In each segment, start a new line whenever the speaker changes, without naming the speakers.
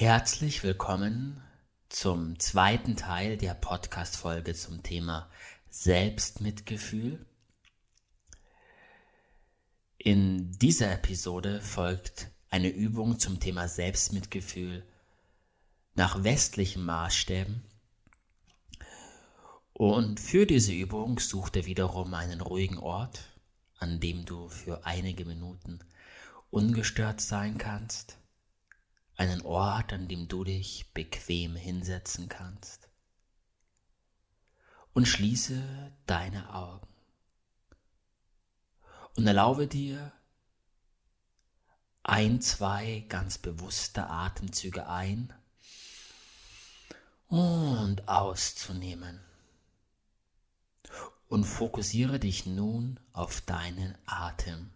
Herzlich willkommen zum zweiten Teil der Podcast-Folge zum Thema Selbstmitgefühl. In dieser Episode folgt eine Übung zum Thema Selbstmitgefühl nach westlichen Maßstäben. Und für diese Übung such dir wiederum einen ruhigen Ort, an dem du für einige Minuten ungestört sein kannst einen Ort, an dem du dich bequem hinsetzen kannst. Und schließe deine Augen. Und erlaube dir ein, zwei ganz bewusste Atemzüge ein und auszunehmen. Und fokussiere dich nun auf deinen Atem,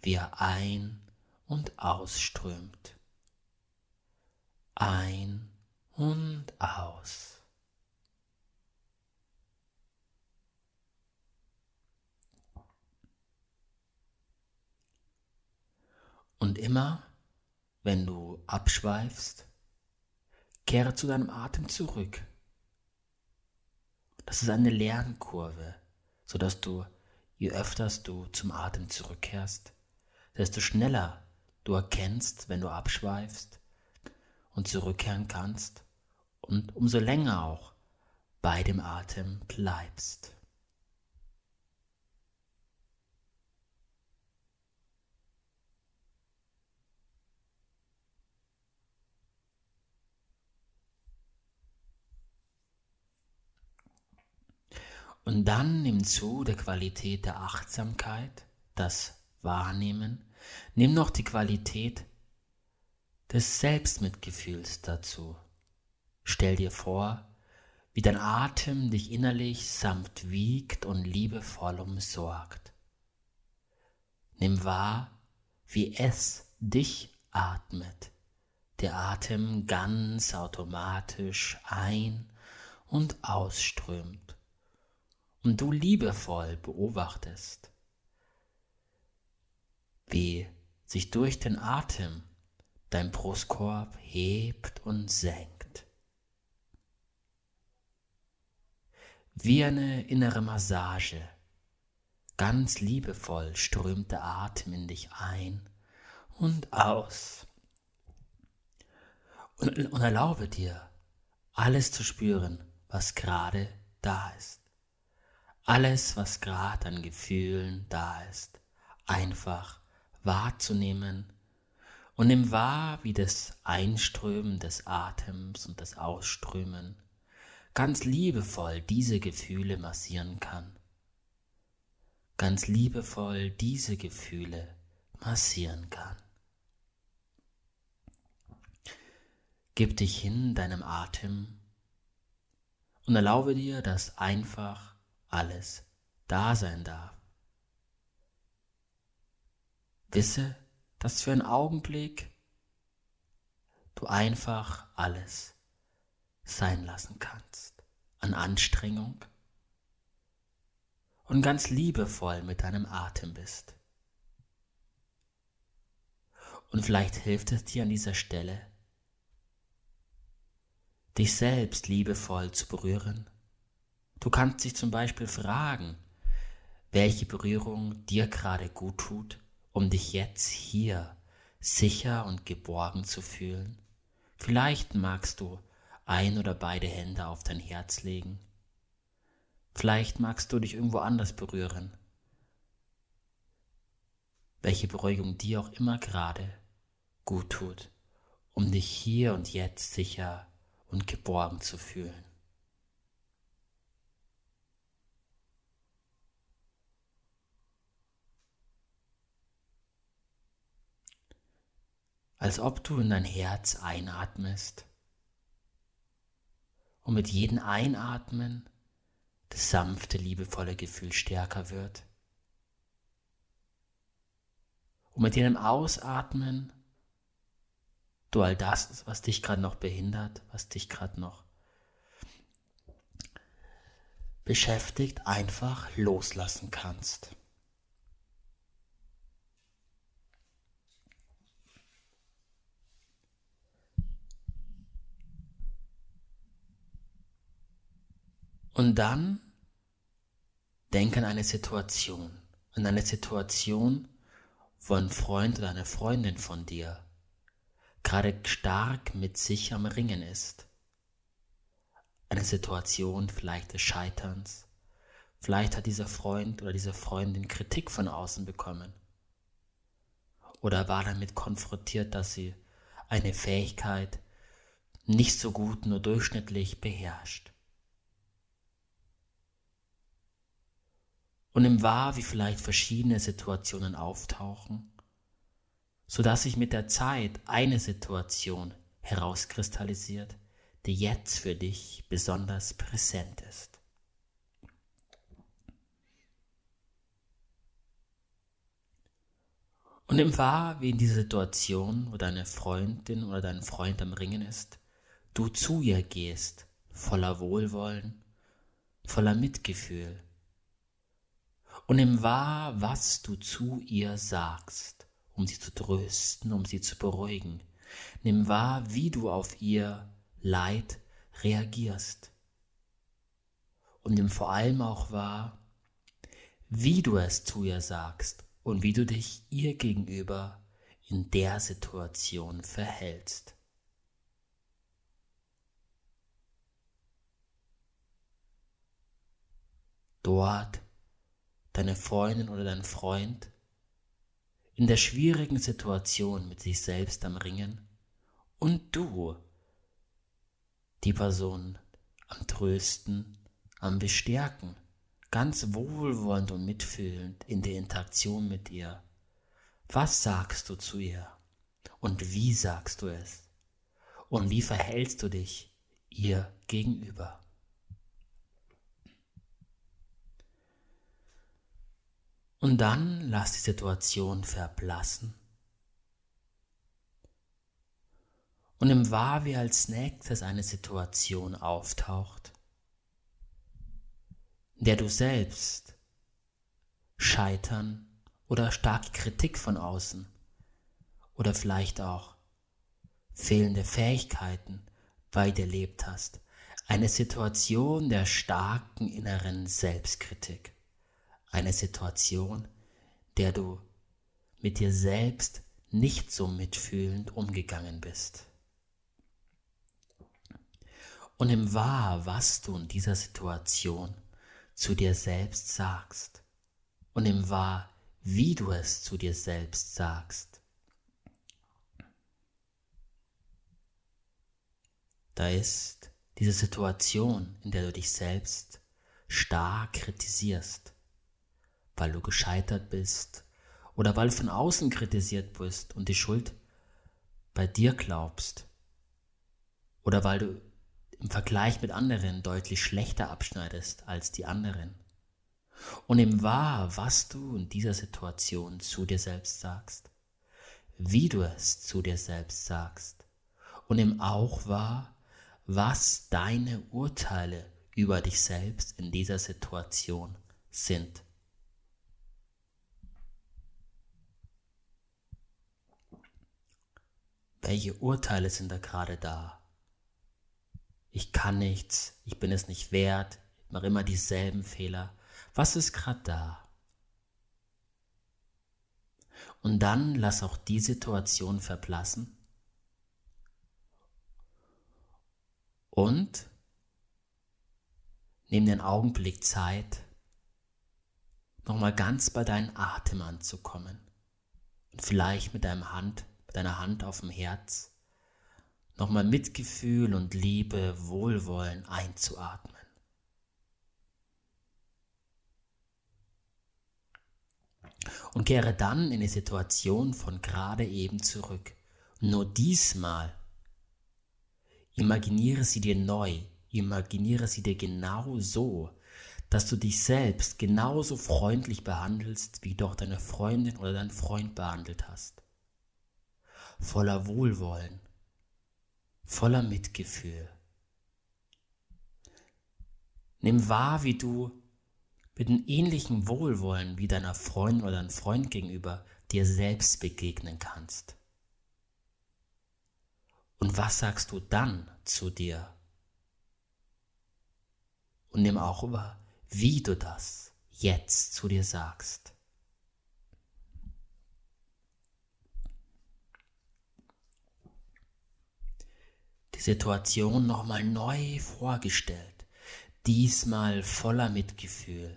wie er ein und ausströmt. Ein und aus. Und immer, wenn du abschweifst, kehre zu deinem Atem zurück. Das ist eine Lernkurve, sodass du, je öfters du zum Atem zurückkehrst, desto schneller Du erkennst, wenn du abschweifst und zurückkehren kannst und umso länger auch bei dem Atem bleibst. Und dann nimm zu der Qualität der Achtsamkeit, das Wahrnehmen Nimm noch die Qualität des Selbstmitgefühls dazu. Stell dir vor, wie dein Atem dich innerlich sanft wiegt und liebevoll umsorgt. Nimm wahr, wie es dich atmet. Der Atem ganz automatisch ein- und ausströmt und du liebevoll beobachtest wie sich durch den Atem dein Brustkorb hebt und senkt. Wie eine innere Massage. Ganz liebevoll strömt der Atem in dich ein und aus. Und, und erlaube dir, alles zu spüren, was gerade da ist. Alles, was gerade an Gefühlen da ist. Einfach wahrzunehmen und nimm wahr, wie das Einströmen des Atems und das Ausströmen ganz liebevoll diese Gefühle massieren kann. Ganz liebevoll diese Gefühle massieren kann. Gib dich hin deinem Atem und erlaube dir, dass einfach alles da sein darf. Wisse, dass für einen Augenblick du einfach alles sein lassen kannst an Anstrengung und ganz liebevoll mit deinem Atem bist. Und vielleicht hilft es dir an dieser Stelle, dich selbst liebevoll zu berühren. Du kannst dich zum Beispiel fragen, welche Berührung dir gerade gut tut um dich jetzt hier sicher und geborgen zu fühlen. Vielleicht magst du ein oder beide Hände auf dein Herz legen. Vielleicht magst du dich irgendwo anders berühren. Welche Beruhigung dir auch immer gerade gut tut, um dich hier und jetzt sicher und geborgen zu fühlen. Als ob du in dein Herz einatmest und mit jedem Einatmen das sanfte, liebevolle Gefühl stärker wird. Und mit jedem Ausatmen du all das, was dich gerade noch behindert, was dich gerade noch beschäftigt, einfach loslassen kannst. Und dann denk an eine Situation, an eine Situation, wo ein Freund oder eine Freundin von dir gerade stark mit sich am Ringen ist. Eine Situation vielleicht des Scheiterns. Vielleicht hat dieser Freund oder diese Freundin Kritik von außen bekommen. Oder war damit konfrontiert, dass sie eine Fähigkeit nicht so gut, nur durchschnittlich beherrscht. Und im Wahr, wie vielleicht verschiedene Situationen auftauchen, so dass sich mit der Zeit eine Situation herauskristallisiert, die jetzt für dich besonders präsent ist. Und im Wahr, wie in dieser Situation, wo deine Freundin oder dein Freund am Ringen ist, du zu ihr gehst, voller Wohlwollen, voller Mitgefühl. Und im Wahr, was du zu ihr sagst, um sie zu trösten, um sie zu beruhigen. Nimm wahr, wie du auf ihr Leid reagierst. Und nimm vor allem auch wahr, wie du es zu ihr sagst und wie du dich ihr gegenüber in der Situation verhältst. dort deine Freundin oder dein Freund in der schwierigen Situation mit sich selbst am Ringen und du die Person am Trösten, am Bestärken, ganz wohlwollend und mitfühlend in der Interaktion mit ihr. Was sagst du zu ihr? Und wie sagst du es? Und wie verhältst du dich ihr gegenüber? Und dann lass die Situation verblassen. Und im Wahr, wie als nächstes eine Situation auftaucht, in der du selbst Scheitern oder starke Kritik von außen oder vielleicht auch fehlende Fähigkeiten dir erlebt hast. Eine Situation der starken inneren Selbstkritik eine Situation, der du mit dir selbst nicht so mitfühlend umgegangen bist. Und im Wahr, was du in dieser Situation zu dir selbst sagst und im Wahr, wie du es zu dir selbst sagst. Da ist diese Situation, in der du dich selbst stark kritisierst, weil du gescheitert bist oder weil du von außen kritisiert bist und die Schuld bei dir glaubst oder weil du im Vergleich mit anderen deutlich schlechter abschneidest als die anderen. Und im Wahr, was du in dieser Situation zu dir selbst sagst, wie du es zu dir selbst sagst und im Auch wahr, was deine Urteile über dich selbst in dieser Situation sind. Welche Urteile sind da gerade da? Ich kann nichts, ich bin es nicht wert, ich mache immer dieselben Fehler. Was ist gerade da? Und dann lass auch die Situation verblassen. Und nimm den Augenblick Zeit, nochmal ganz bei deinem Atem anzukommen. Und vielleicht mit deinem Hand mit deiner Hand auf dem Herz, nochmal Mitgefühl und Liebe, Wohlwollen einzuatmen. Und kehre dann in die Situation von gerade eben zurück. Nur diesmal imaginiere sie dir neu, imaginiere sie dir genau so, dass du dich selbst genauso freundlich behandelst, wie doch deine Freundin oder dein Freund behandelt hast voller Wohlwollen, voller Mitgefühl. Nimm wahr, wie du mit einem ähnlichen Wohlwollen wie deiner Freundin oder deinem Freund gegenüber dir selbst begegnen kannst. Und was sagst du dann zu dir? und nimm auch wahr, wie du das jetzt zu dir sagst. Die Situation nochmal neu vorgestellt, diesmal voller Mitgefühl,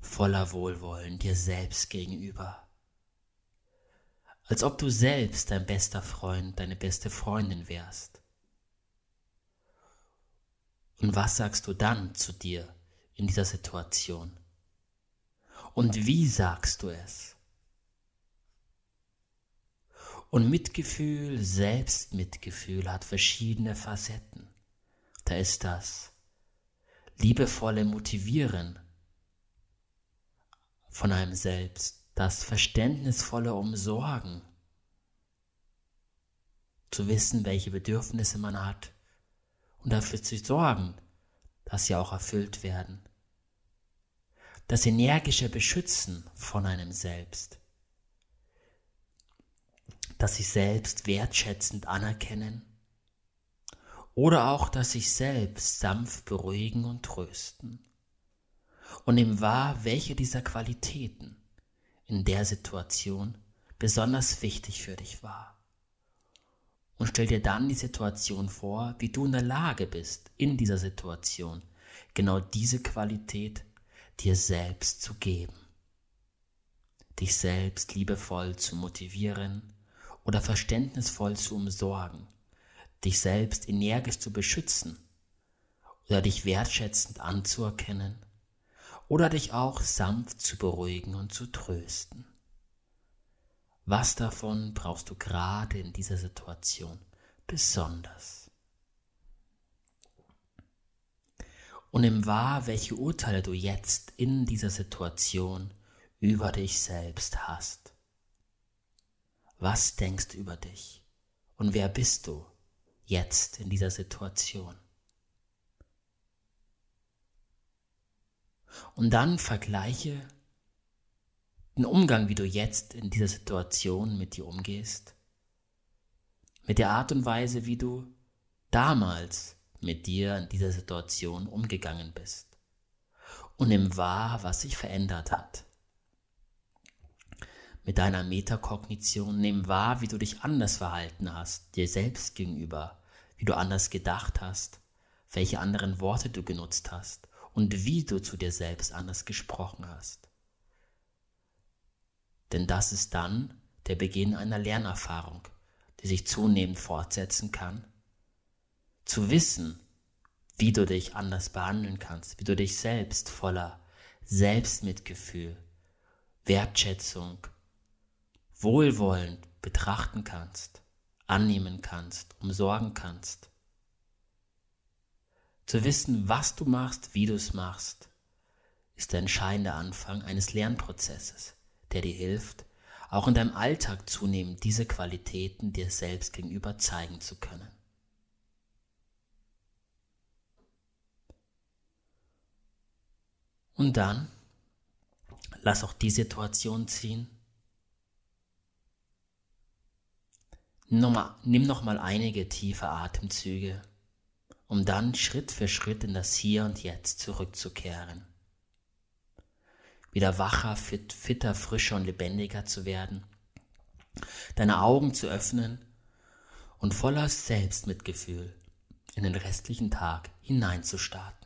voller Wohlwollen dir selbst gegenüber. Als ob du selbst dein bester Freund, deine beste Freundin wärst. Und was sagst du dann zu dir in dieser Situation? Und wie sagst du es? Und Mitgefühl, Selbstmitgefühl hat verschiedene Facetten. Da ist das liebevolle Motivieren von einem selbst, das verständnisvolle Umsorgen, zu wissen, welche Bedürfnisse man hat und dafür zu sorgen, dass sie auch erfüllt werden. Das energische Beschützen von einem selbst, das sich selbst wertschätzend anerkennen oder auch das sich selbst sanft beruhigen und trösten und nimm wahr, welche dieser Qualitäten in der Situation besonders wichtig für dich war. Und stell dir dann die Situation vor, wie du in der Lage bist, in dieser Situation genau diese Qualität dir selbst zu geben. Dich selbst liebevoll zu motivieren oder verständnisvoll zu umsorgen, dich selbst energisch zu beschützen oder dich wertschätzend anzuerkennen oder dich auch sanft zu beruhigen und zu trösten. Was davon brauchst du gerade in dieser Situation besonders? Und nimm wahr, welche Urteile du jetzt in dieser Situation über dich selbst hast. Was denkst du über dich? Und wer bist du jetzt in dieser Situation? Und dann vergleiche den Umgang, wie du jetzt in dieser Situation mit dir umgehst, mit der Art und Weise, wie du damals mit dir in dieser Situation umgegangen bist. Und nimm wahr, was sich verändert hat. Mit deiner Metakognition nimm wahr, wie du dich anders verhalten hast, dir selbst gegenüber, wie du anders gedacht hast, welche anderen Worte du genutzt hast und wie du zu dir selbst anders gesprochen hast. Denn das ist dann der Beginn einer Lernerfahrung, die sich zunehmend fortsetzen kann. Zu wissen, wie du dich anders behandeln kannst, wie du dich selbst voller Selbstmitgefühl, Wertschätzung, wohlwollend betrachten kannst, annehmen kannst, umsorgen kannst. Zu wissen, was du machst, wie du es machst, ist der entscheidende Anfang eines Lernprozesses, der dir hilft, auch in deinem Alltag zunehmend diese Qualitäten dir selbst gegenüber zeigen zu können. Und dann lass auch die Situation ziehen. Nimm noch mal einige tiefe Atemzüge um dann Schritt für Schritt in das Hier und Jetzt zurückzukehren. Wieder wacher, fit, fitter, frischer und lebendiger zu werden, deine Augen zu öffnen und voller Selbstmitgefühl in den restlichen Tag hineinzustarten.